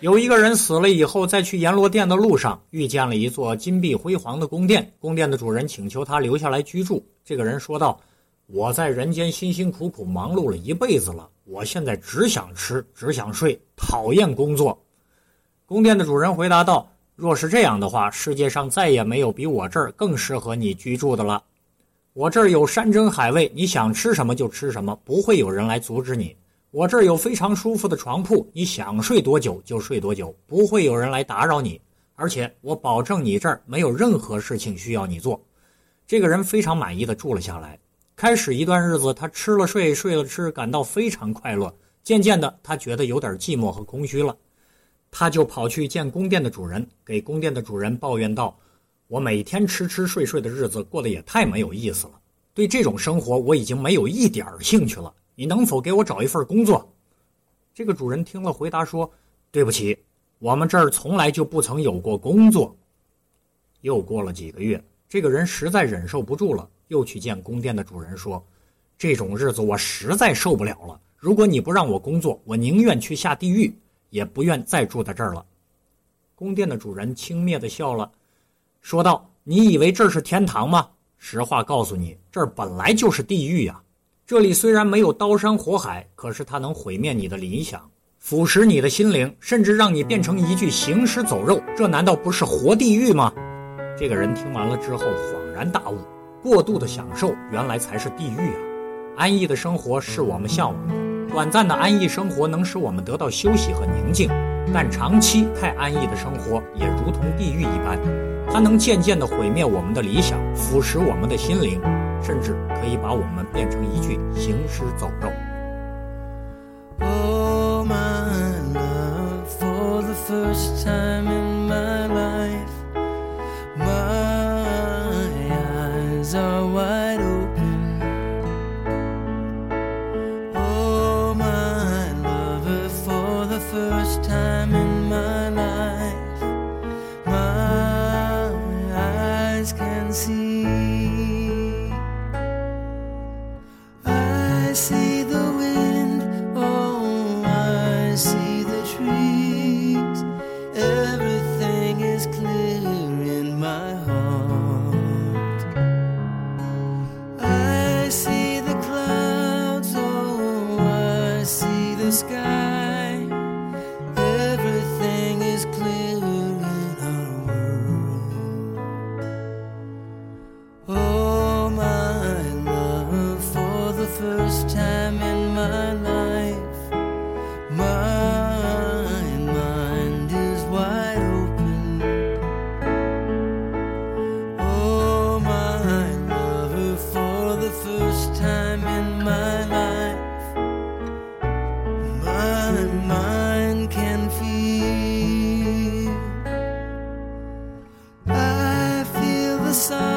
有一个人死了以后，在去阎罗殿的路上，遇见了一座金碧辉煌的宫殿。宫殿的主人请求他留下来居住。这个人说道：“我在人间辛辛苦苦忙碌了一辈子了，我现在只想吃，只想睡，讨厌工作。”宫殿的主人回答道：“若是这样的话，世界上再也没有比我这儿更适合你居住的了。我这儿有山珍海味，你想吃什么就吃什么，不会有人来阻止你。”我这儿有非常舒服的床铺，你想睡多久就睡多久，不会有人来打扰你。而且我保证你这儿没有任何事情需要你做。这个人非常满意的住了下来。开始一段日子，他吃了睡，睡了吃，感到非常快乐。渐渐的，他觉得有点寂寞和空虚了，他就跑去见宫殿的主人，给宫殿的主人抱怨道：“我每天吃吃睡睡的日子过得也太没有意思了，对这种生活我已经没有一点兴趣了。”你能否给我找一份工作？这个主人听了，回答说：“对不起，我们这儿从来就不曾有过工作。”又过了几个月，这个人实在忍受不住了，又去见宫殿的主人说：“这种日子我实在受不了了。如果你不让我工作，我宁愿去下地狱，也不愿再住在这儿了。”宫殿的主人轻蔑的笑了，说道：“你以为这是天堂吗？实话告诉你，这儿本来就是地狱呀！”这里虽然没有刀山火海，可是它能毁灭你的理想，腐蚀你的心灵，甚至让你变成一具行尸走肉。这难道不是活地狱吗？这个人听完了之后恍然大悟：过度的享受原来才是地狱啊！安逸的生活是我们向往的，短暂的安逸生活能使我们得到休息和宁静，但长期太安逸的生活也如同地狱一般，它能渐渐地毁灭我们的理想，腐蚀我们的心灵。甚至可以把我们变成一具行尸走肉。the sun.